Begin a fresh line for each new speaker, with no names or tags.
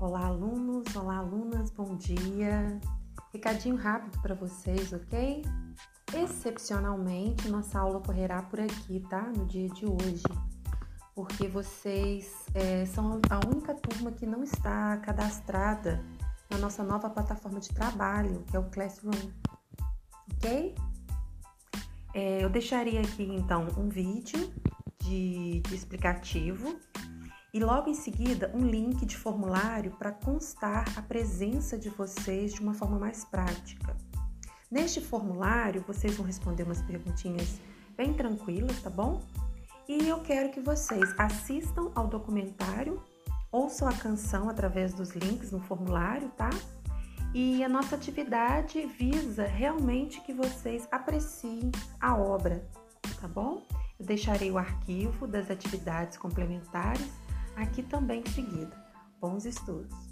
olá alunas, bom dia. Recadinho rápido para vocês, ok? Excepcionalmente, nossa aula ocorrerá por aqui, tá? No dia de hoje, porque vocês é, são a única turma que não está cadastrada na nossa nova plataforma de trabalho, que é o Classroom, ok? É, eu deixaria aqui então um vídeo de, de explicativo e logo em seguida um link de formulário para constar a presença de vocês de uma forma mais prática. Neste formulário, vocês vão responder umas perguntinhas bem tranquilas, tá bom? E eu quero que vocês assistam ao documentário, ouçam a canção através dos links no formulário, tá? E a nossa atividade visa realmente que vocês apreciem a obra, tá bom? Eu deixarei o arquivo das atividades complementares aqui também seguida. Bons estudos!